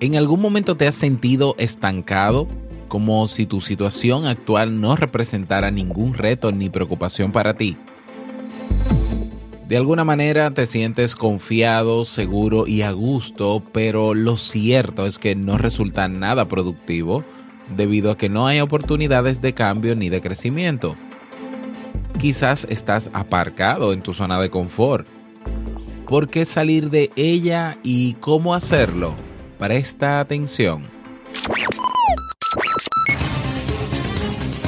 ¿En algún momento te has sentido estancado? Como si tu situación actual no representara ningún reto ni preocupación para ti. De alguna manera te sientes confiado, seguro y a gusto, pero lo cierto es que no resulta nada productivo debido a que no hay oportunidades de cambio ni de crecimiento. Quizás estás aparcado en tu zona de confort. ¿Por qué salir de ella y cómo hacerlo? Presta atención.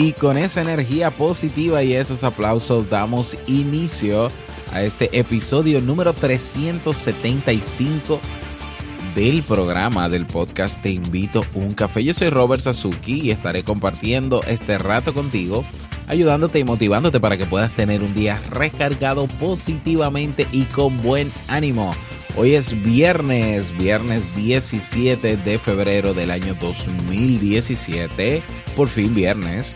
Y con esa energía positiva y esos aplausos damos inicio a este episodio número 375 del programa del podcast Te invito un café. Yo soy Robert Sasuki y estaré compartiendo este rato contigo, ayudándote y motivándote para que puedas tener un día recargado positivamente y con buen ánimo. Hoy es viernes, viernes 17 de febrero del año 2017. Por fin viernes.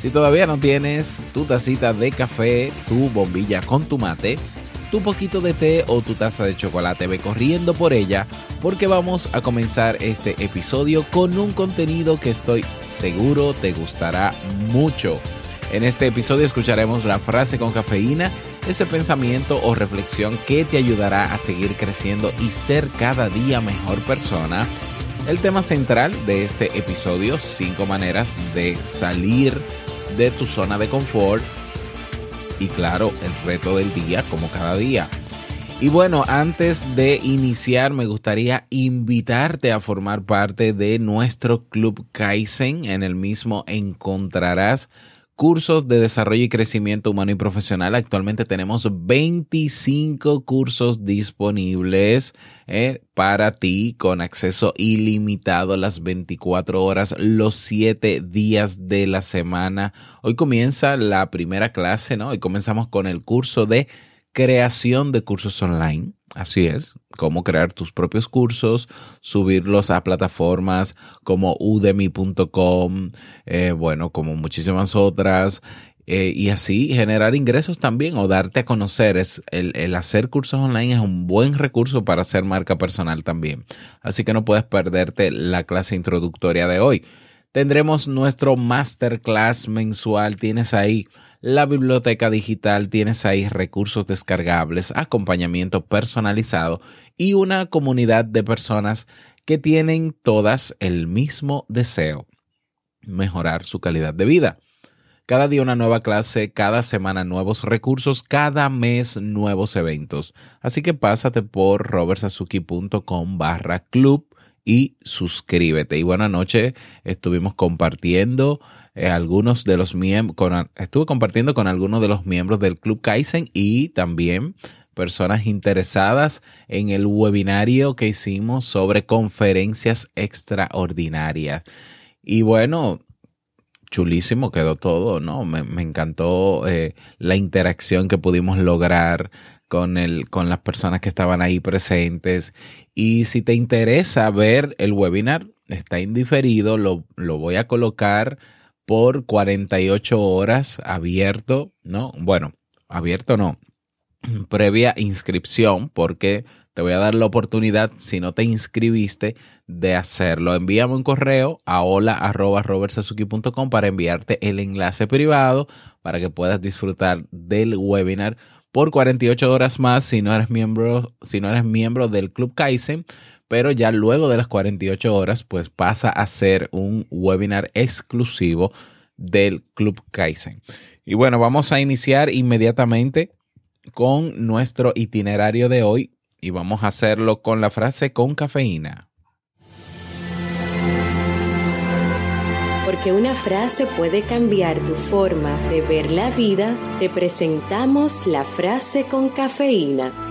Si todavía no tienes tu tacita de café, tu bombilla con tu mate, tu poquito de té o tu taza de chocolate, ve corriendo por ella porque vamos a comenzar este episodio con un contenido que estoy seguro te gustará mucho. En este episodio escucharemos la frase con cafeína, ese pensamiento o reflexión que te ayudará a seguir creciendo y ser cada día mejor persona. El tema central de este episodio, cinco maneras de salir de tu zona de confort y claro, el reto del día como cada día. Y bueno, antes de iniciar me gustaría invitarte a formar parte de nuestro Club Kaizen. En el mismo encontrarás cursos de desarrollo y crecimiento humano y profesional. Actualmente tenemos 25 cursos disponibles eh, para ti con acceso ilimitado las 24 horas, los 7 días de la semana. Hoy comienza la primera clase, ¿no? Hoy comenzamos con el curso de creación de cursos online. Así es, cómo crear tus propios cursos, subirlos a plataformas como udemy.com, eh, bueno, como muchísimas otras, eh, y así generar ingresos también o darte a conocer. Es el, el, hacer cursos online es un buen recurso para hacer marca personal también. Así que no puedes perderte la clase introductoria de hoy. Tendremos nuestro masterclass mensual. Tienes ahí la biblioteca digital, tienes ahí recursos descargables, acompañamiento personalizado y una comunidad de personas que tienen todas el mismo deseo, mejorar su calidad de vida. Cada día una nueva clase, cada semana nuevos recursos, cada mes nuevos eventos. Así que pásate por robertsazuki.com barra club y suscríbete. Y buena noche, estuvimos compartiendo eh, algunos de los miembros, estuve compartiendo con algunos de los miembros del Club Kaizen y también personas interesadas en el webinario que hicimos sobre conferencias extraordinarias. Y bueno, chulísimo quedó todo, ¿no? Me, me encantó eh, la interacción que pudimos lograr con, el, con las personas que estaban ahí presentes. Y si te interesa ver el webinar, está indiferido, lo, lo voy a colocar por 48 horas abierto, ¿no? Bueno, abierto no, previa inscripción, porque te voy a dar la oportunidad, si no te inscribiste, de hacerlo. Envíame un correo a hola.robertsazuki.com para enviarte el enlace privado para que puedas disfrutar del webinar por 48 horas más si no eres miembro, si no eres miembro del Club Kaizen pero ya luego de las 48 horas, pues pasa a ser un webinar exclusivo del Club Kaizen. Y bueno, vamos a iniciar inmediatamente con nuestro itinerario de hoy y vamos a hacerlo con la frase con cafeína. Porque una frase puede cambiar tu forma de ver la vida, te presentamos la frase con cafeína.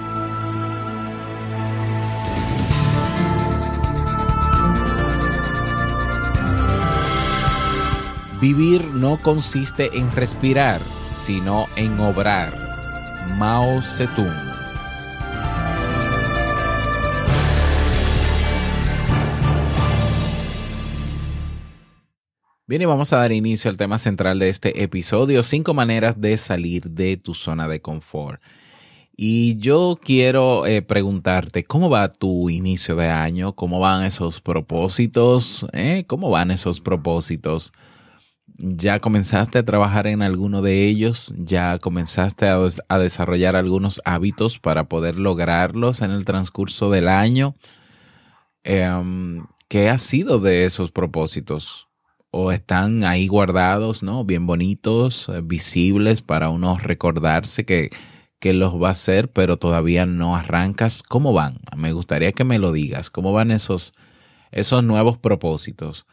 Vivir no consiste en respirar, sino en obrar. Mao Zedong. Bien, y vamos a dar inicio al tema central de este episodio, cinco maneras de salir de tu zona de confort. Y yo quiero eh, preguntarte, ¿cómo va tu inicio de año? ¿Cómo van esos propósitos? ¿Eh? ¿Cómo van esos propósitos? ¿Ya comenzaste a trabajar en alguno de ellos? ¿Ya comenzaste a, desarrollar algunos hábitos para poder lograrlos en el transcurso del año? Em, ¿Qué ha sido de esos propósitos? o están ahí guardados, ¿no? Bien bonitos, eh, visibles para uno recordarse que, que los va a hacer, pero todavía no arrancas. ¿Cómo van? Me gustaría que me lo digas. ¿Cómo van esos, esos nuevos propósitos?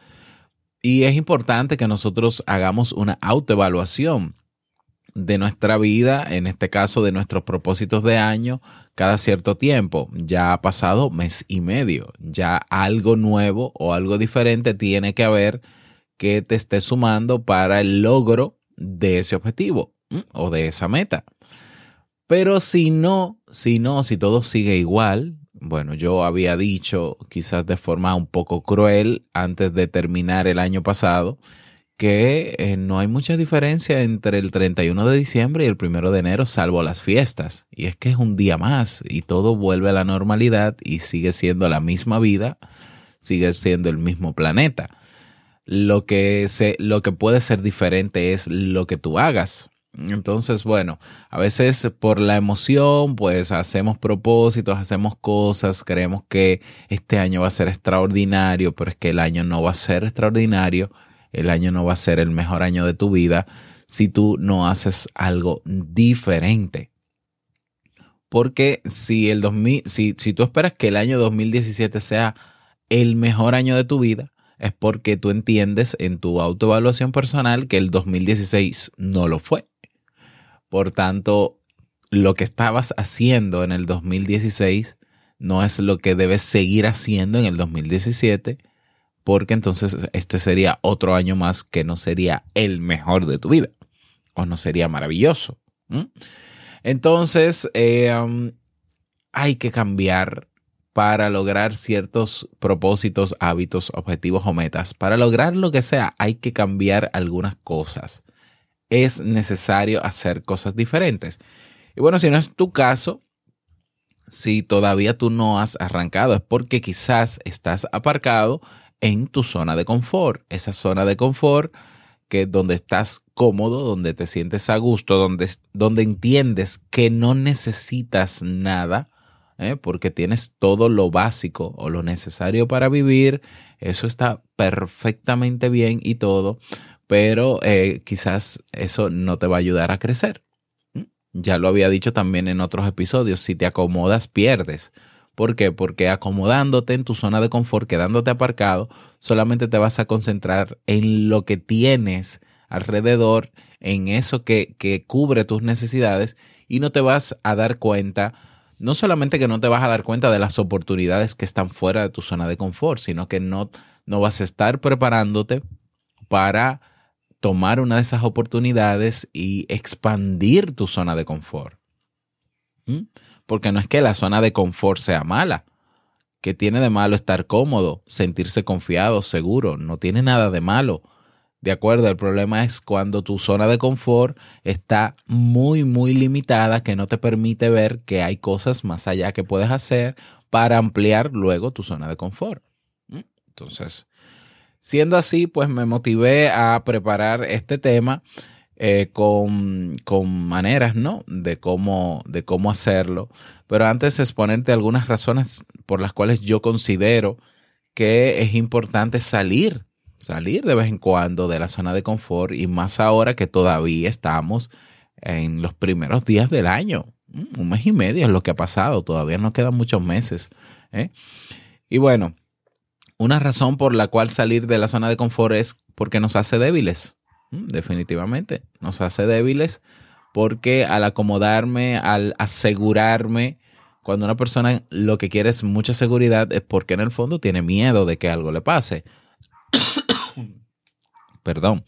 Y es importante que nosotros hagamos una autoevaluación de nuestra vida, en este caso de nuestros propósitos de año, cada cierto tiempo. Ya ha pasado mes y medio, ya algo nuevo o algo diferente tiene que haber que te esté sumando para el logro de ese objetivo o de esa meta. Pero si no, si no, si todo sigue igual, bueno, yo había dicho quizás de forma un poco cruel antes de terminar el año pasado que eh, no hay mucha diferencia entre el 31 de diciembre y el 1 de enero, salvo las fiestas. Y es que es un día más y todo vuelve a la normalidad y sigue siendo la misma vida, sigue siendo el mismo planeta. Lo que, se, lo que puede ser diferente es lo que tú hagas. Entonces, bueno, a veces por la emoción, pues hacemos propósitos, hacemos cosas, creemos que este año va a ser extraordinario, pero es que el año no va a ser extraordinario, el año no va a ser el mejor año de tu vida si tú no haces algo diferente. Porque si, el 2000, si, si tú esperas que el año 2017 sea el mejor año de tu vida, es porque tú entiendes en tu autoevaluación personal que el 2016 no lo fue. Por tanto, lo que estabas haciendo en el 2016 no es lo que debes seguir haciendo en el 2017, porque entonces este sería otro año más que no sería el mejor de tu vida o no sería maravilloso. Entonces, um, hay que cambiar para lograr ciertos propósitos, hábitos, objetivos o metas. Para lograr lo que sea, hay que cambiar algunas cosas. Es necesario hacer cosas diferentes. Y bueno, si no es tu caso, si todavía tú no has arrancado, es porque quizás estás aparcado en tu zona de confort. Esa zona de confort que donde estás cómodo, donde te sientes a gusto, donde, donde entiendes que no necesitas nada ¿eh? porque tienes todo lo básico o lo necesario para vivir, eso está perfectamente bien y todo, pero eh, quizás eso no te va a ayudar a crecer. Ya lo había dicho también en otros episodios, si te acomodas, pierdes. ¿Por qué? Porque acomodándote en tu zona de confort, quedándote aparcado, solamente te vas a concentrar en lo que tienes alrededor, en eso que, que cubre tus necesidades y no te vas a dar cuenta no solamente que no te vas a dar cuenta de las oportunidades que están fuera de tu zona de confort, sino que no, no vas a estar preparándote para tomar una de esas oportunidades y expandir tu zona de confort. ¿Mm? Porque no es que la zona de confort sea mala. que tiene de malo estar cómodo, sentirse confiado, seguro? No tiene nada de malo. De acuerdo, el problema es cuando tu zona de confort está muy, muy limitada, que no te permite ver que hay cosas más allá que puedes hacer para ampliar luego tu zona de confort. ¿Mm? Entonces, siendo así, pues me motivé a preparar este tema eh, con, maneras, ¿no? De cómo, de cómo hacerlo. Pero antes exponerte algunas razones por las cuales yo considero que es importante salir, salir de vez en cuando de la zona de confort y más ahora que todavía estamos en los primeros días del año. Mm, un mes y medio es lo que ha pasado, todavía nos quedan muchos meses. ¿eh? Y bueno, una razón por la cual salir de la zona de confort es porque nos hace débiles. Mm, definitivamente, nos hace débiles porque al acomodarme, al asegurarme, cuando una persona lo que quiere es mucha seguridad, es porque en el fondo tiene miedo de que algo le pase. Perdón.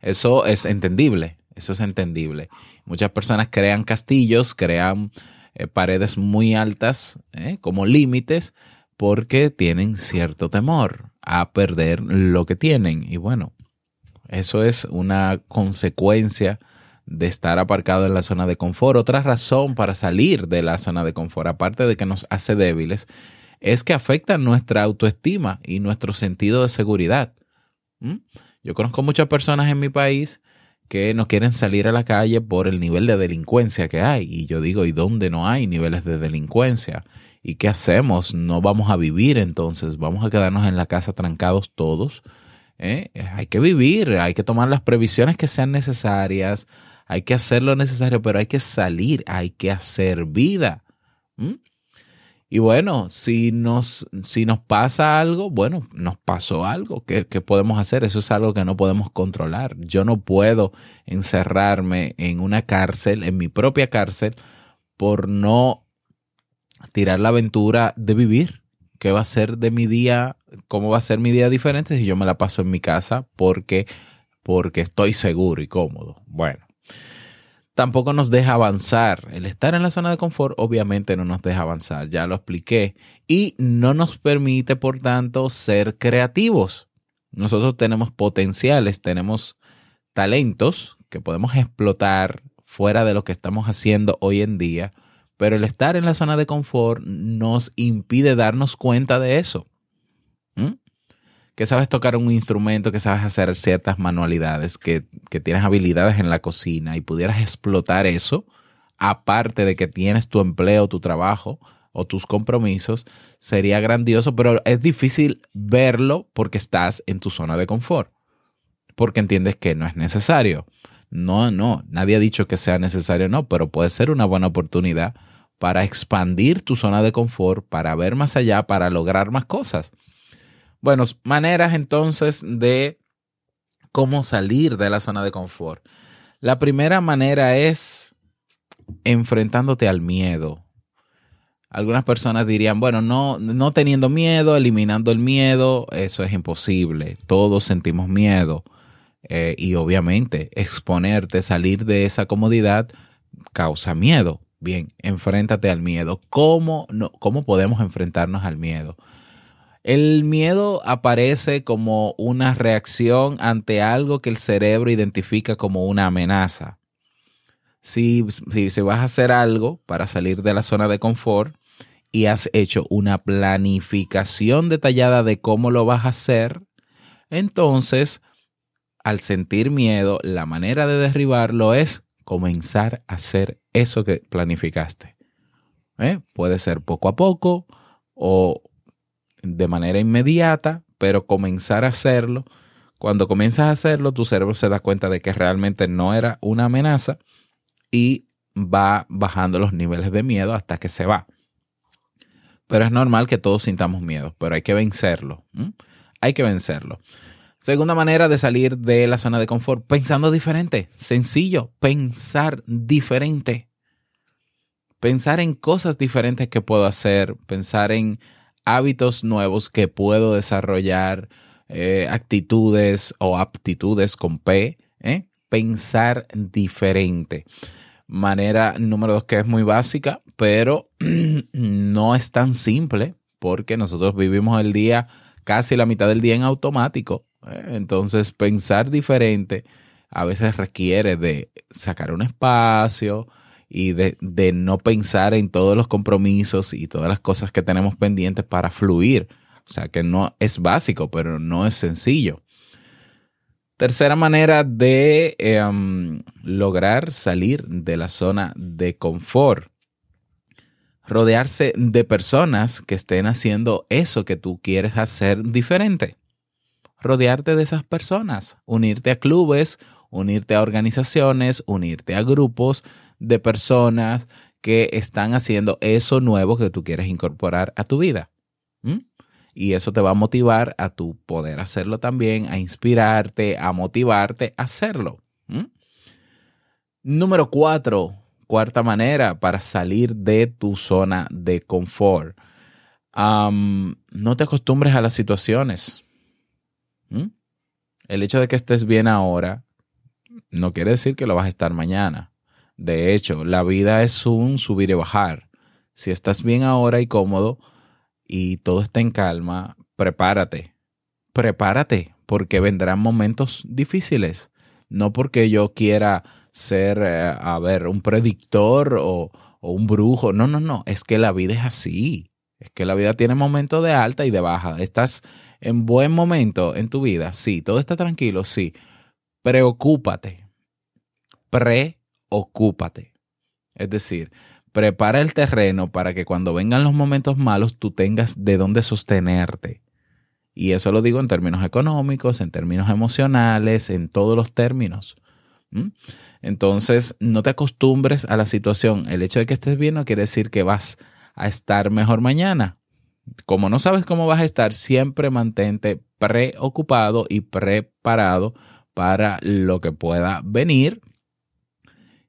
Eso es entendible, eso es entendible. Muchas personas crean castillos, crean eh, paredes muy altas eh, como límites porque tienen cierto temor a perder lo que tienen. Y bueno, eso es una consecuencia de estar aparcado en la zona de confort. Otra razón para salir de la zona de confort, aparte de que nos hace débiles, es que afecta nuestra autoestima y nuestro sentido de seguridad. ¿Mm? Yo conozco muchas personas en mi país que no quieren salir a la calle por el nivel de delincuencia que hay. Y yo digo, ¿y dónde no hay niveles de delincuencia? ¿Y qué hacemos? No vamos a vivir entonces, vamos a quedarnos en la casa trancados todos. ¿eh? Hay que vivir, hay que tomar las previsiones que sean necesarias, hay que hacer lo necesario, pero hay que salir, hay que hacer vida. Y bueno, si nos, si nos pasa algo, bueno, nos pasó algo. ¿Qué, ¿Qué, podemos hacer? Eso es algo que no podemos controlar. Yo no puedo encerrarme en una cárcel, en mi propia cárcel, por no tirar la aventura de vivir. ¿Qué va a ser de mi día? ¿Cómo va a ser mi día diferente si yo me la paso en mi casa porque, porque estoy seguro y cómodo? Bueno, tampoco nos deja avanzar. El estar en la zona de confort obviamente no nos deja avanzar, ya lo expliqué. Y no nos permite, por tanto, ser creativos. Nosotros tenemos potenciales, tenemos talentos que podemos explotar fuera de lo que estamos haciendo hoy en día pero el estar en la zona de confort nos impide darnos cuenta de eso. ¿Mm? Que sabes tocar un instrumento, que sabes hacer ciertas manualidades, que, que tienes habilidades en la cocina y pudieras explotar eso, aparte de que tienes tu empleo, tu trabajo o tus compromisos, sería grandioso, pero es difícil verlo porque estás en tu zona de confort, porque entiendes que no es necesario. No, no, nadie ha dicho que sea necesario, no, pero puede ser una buena oportunidad para expandir tu zona de confort, para ver más allá, para lograr más cosas. Bueno, maneras entonces de cómo salir de la zona de confort. La primera manera es enfrentándote al miedo. Algunas personas dirían, bueno, no, no teniendo miedo, eliminando el miedo, eso es imposible. Todos sentimos miedo. Eh, y obviamente exponerte, salir de esa comodidad causa miedo. Bien, enfréntate al miedo. ¿Cómo, no, ¿Cómo podemos enfrentarnos al miedo? El miedo aparece como una reacción ante algo que el cerebro identifica como una amenaza. Si, si, si, vas a hacer algo para salir de la zona de confort y has hecho una planificación detallada de cómo lo vas a hacer, entonces al sentir miedo, la manera de derribarlo es comenzar a hacer eso que planificaste. ¿Eh? Puede ser poco a poco o de manera inmediata, pero comenzar a hacerlo. Cuando comienzas a hacerlo, tu cerebro se da cuenta de que realmente no era una amenaza y va bajando los niveles de miedo hasta que se va. Pero es normal que todos sintamos miedo, pero hay que vencerlo. Hay que vencerlo. Segunda manera de salir de la zona de confort, pensando diferente. Sencillo, pensar diferente. Pensar en cosas diferentes que puedo hacer, pensar en hábitos nuevos que puedo desarrollar, eh, actitudes o aptitudes con P. ¿eh? Pensar diferente. Manera número dos que es muy básica, pero no es tan simple porque nosotros vivimos el día casi la mitad del día en automático entonces, pensar diferente a veces requiere de sacar un espacio y de, no pensar en todos los compromisos y todas las cosas que tenemos pendientes para fluir. O sea, que no es básico, pero no es sencillo. Tercera manera de em, lograr salir de la zona de confort. Rodearse de personas que estén haciendo eso que tú quieres hacer diferente. Rodearte de esas personas, unirte a clubes, unirte a organizaciones, unirte a grupos de personas que están haciendo eso nuevo que tú quieres incorporar a tu vida. Y eso te va a motivar a tu poder hacerlo también, a inspirarte, a motivarte a hacerlo. Número cuatro, cuarta manera para salir de tu zona de confort. no te acostumbres a las situaciones. El hecho de que estés bien ahora no quiere decir que lo vas a estar mañana. De hecho, la vida es un subir y bajar. Si estás bien ahora y cómodo y todo está en calma, prepárate. Prepárate porque vendrán momentos difíciles. No porque yo quiera ser, eh, a ver, un predictor o, o un brujo. No, no, no. Es que la vida es así. Es que la vida tiene momentos de alta y de baja. Estás en buen momento en tu vida. Sí. Todo está tranquilo. Sí. Preocúpate. Pre ocúpate. Es decir, prepara el terreno para que cuando vengan los momentos malos tú tengas de dónde sostenerte. Y eso lo digo en términos económicos, en términos emocionales, en todos los términos. Entonces, no te acostumbres a la situación. El hecho de que estés bien no quiere decir que vas a estar mejor mañana. Como no sabes cómo vas a estar, siempre mantente preocupado y preparado para lo que pueda venir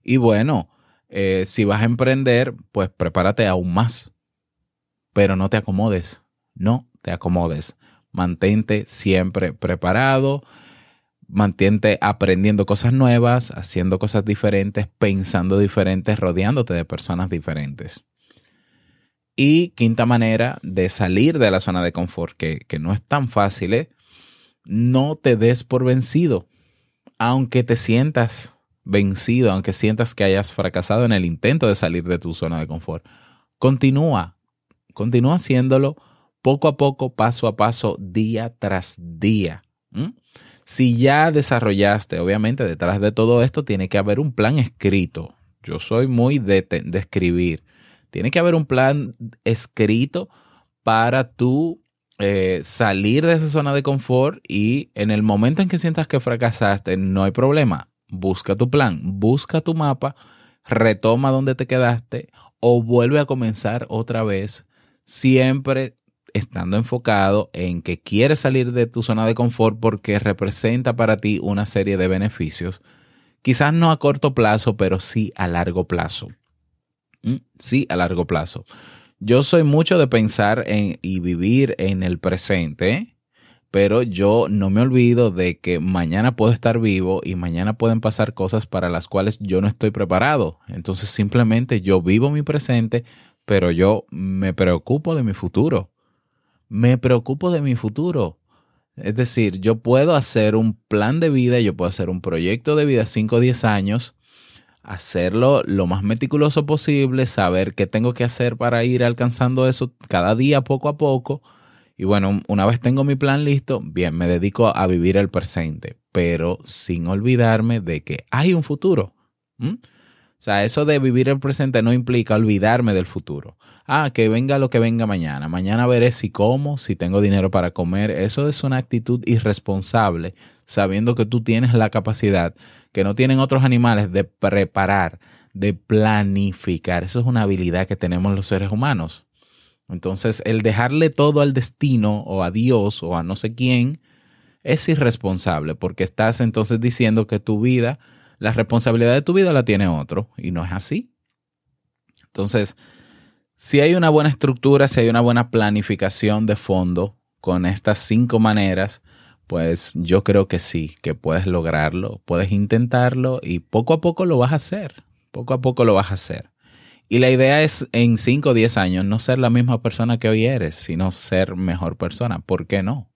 y bueno, eh, si vas a emprender, pues prepárate aún más. Pero no te acomodes, no te acomodes. Mantente siempre preparado, mantente aprendiendo cosas nuevas, haciendo cosas diferentes, pensando diferentes, rodeándote de personas diferentes. Y quinta manera de salir de la zona de confort, que, que no es tan fácil, ¿eh? no te des por vencido, aunque te sientas vencido, aunque sientas que hayas fracasado en el intento de salir de tu zona de confort. Continúa, continúa haciéndolo poco a poco, paso a paso, día tras día. Si ya desarrollaste, obviamente detrás de todo esto tiene que haber un plan escrito. Yo soy muy de, de escribir. Tiene que haber un plan escrito para tú eh, salir de esa zona de confort y en el momento en que sientas que fracasaste, no hay problema busca tu plan, busca tu mapa, retoma donde te quedaste o vuelve a comenzar otra vez, siempre estando enfocado en que quieres salir de tu zona de confort porque representa para ti una serie de beneficios, quizás no a corto plazo, pero sí a largo plazo. ¿Mm? Sí, a largo plazo. Yo soy mucho de pensar en, y vivir en el presente pero yo no me olvido de que mañana puedo estar vivo y mañana pueden pasar cosas para las cuales yo no estoy preparado. Entonces simplemente yo vivo mi presente, pero yo me preocupo de mi futuro. Me preocupo de mi futuro. Es decir, yo puedo hacer un plan de vida, yo puedo hacer un proyecto de vida 5 o 10 años, hacerlo lo más meticuloso posible, saber qué tengo que hacer para ir alcanzando eso cada día poco a poco y bueno, una vez tengo mi plan listo, bien, me dedico a vivir el presente, pero sin olvidarme de que hay un futuro. O sea, eso de vivir el presente no implica olvidarme del futuro. Ah, que venga lo que venga mañana. Mañana veré si como, si tengo dinero para comer. Eso es una actitud irresponsable, sabiendo que tú tienes la capacidad que no tienen otros animales de preparar, de planificar. Eso es una habilidad que tenemos los seres humanos. Entonces, el dejarle todo al destino o a Dios o a no sé quién es irresponsable porque estás entonces diciendo que tu vida, la responsabilidad de tu vida la tiene otro y no es así. Entonces, si hay una buena estructura, si hay una buena planificación de fondo con estas cinco maneras, pues yo creo que sí, que puedes lograrlo, puedes intentarlo y poco a poco lo vas a hacer, poco a poco lo vas a hacer. Y la idea es en 5 o 10 años no ser la misma persona que hoy eres, sino ser mejor persona. ¿Por qué no?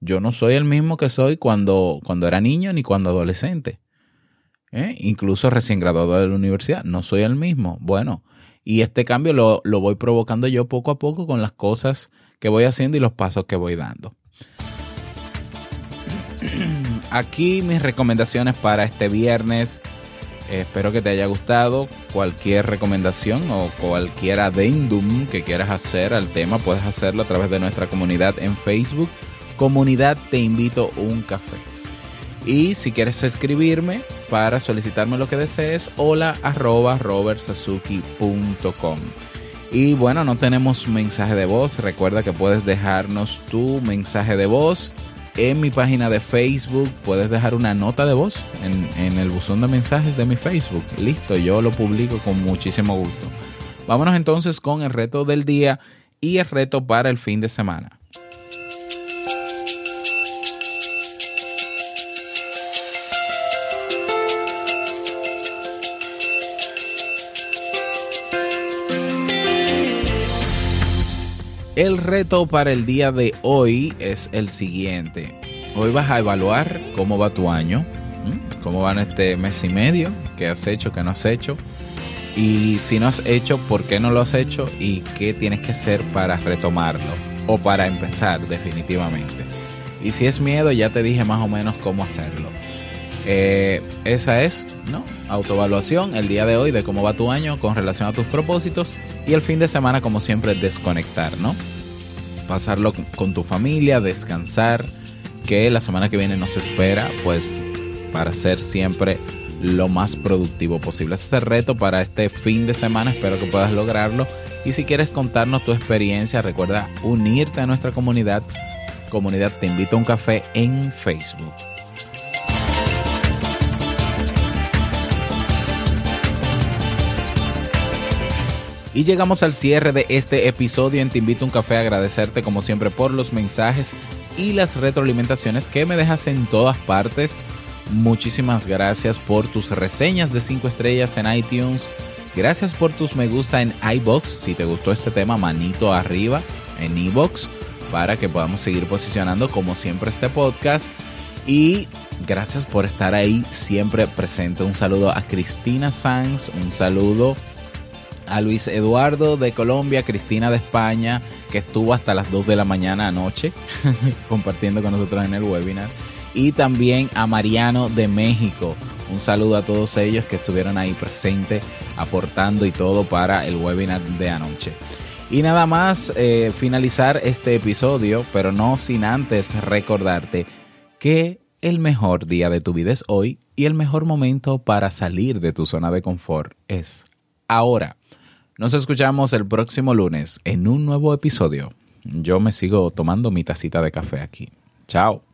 Yo no soy el mismo que soy cuando, cuando era niño ni cuando adolescente. ¿Eh? Incluso recién graduado de la universidad, no soy el mismo. Bueno, y este cambio lo, lo voy provocando yo poco a poco con las cosas que voy haciendo y los pasos que voy dando. aquí mis recomendaciones para este viernes. Espero que te haya gustado. Cualquier recomendación o cualquier adendum que quieras hacer al tema, puedes hacerlo a través de nuestra comunidad en Facebook. Comunidad Te Invito un Café. Y si quieres escribirme para solicitarme lo que desees, hola arroba robertsazuki.com. Y bueno, no tenemos mensaje de voz. Recuerda que puedes dejarnos tu mensaje de voz en mi página de Facebook. Puedes dejar una nota de voz en, en el buzón de mensajes de mi Facebook. Listo, yo lo publico con muchísimo gusto. Vámonos entonces con el reto del día y el reto para el fin de semana. El reto para el día de hoy es el siguiente. Hoy vas a evaluar cómo va tu año, cómo va este mes y medio, qué has hecho, qué no has hecho. Y si no has hecho, por qué no lo has hecho y qué tienes que hacer para retomarlo o para empezar definitivamente. Y si es miedo, ya te dije más o menos cómo hacerlo. Eh, esa es, ¿no? Autoevaluación el día de hoy de cómo va tu año con relación a tus propósitos y el fin de semana, como siempre, desconectar, ¿no? Pasarlo con tu familia, descansar, que la semana que viene nos espera, pues para ser siempre lo más productivo posible. Ese es el reto para este fin de semana, espero que puedas lograrlo. Y si quieres contarnos tu experiencia, recuerda unirte a nuestra comunidad. Comunidad Te Invito a un Café en Facebook. Y llegamos al cierre de este episodio en Te Invito a un Café agradecerte como siempre por los mensajes y las retroalimentaciones que me dejas en todas partes. Muchísimas gracias por tus reseñas de 5 estrellas en iTunes. Gracias por tus me gusta en iBox. Si te gustó este tema, manito arriba en iBox para que podamos seguir posicionando como siempre este podcast. Y gracias por estar ahí siempre presente. Un saludo a Cristina Sanz, un saludo a Luis Eduardo de Colombia, Cristina de España, que estuvo hasta las 2 de la mañana anoche compartiendo con nosotros en el webinar, y también a Mariano de México. Un saludo a todos ellos que estuvieron ahí presentes, aportando y todo para el webinar de anoche. Y nada más eh, finalizar este episodio, pero no sin antes recordarte que el mejor día de tu vida es hoy y el mejor momento para salir de tu zona de confort es ahora. Nos escuchamos el próximo lunes en un nuevo episodio. Yo me sigo tomando mi tacita de café aquí. Chao.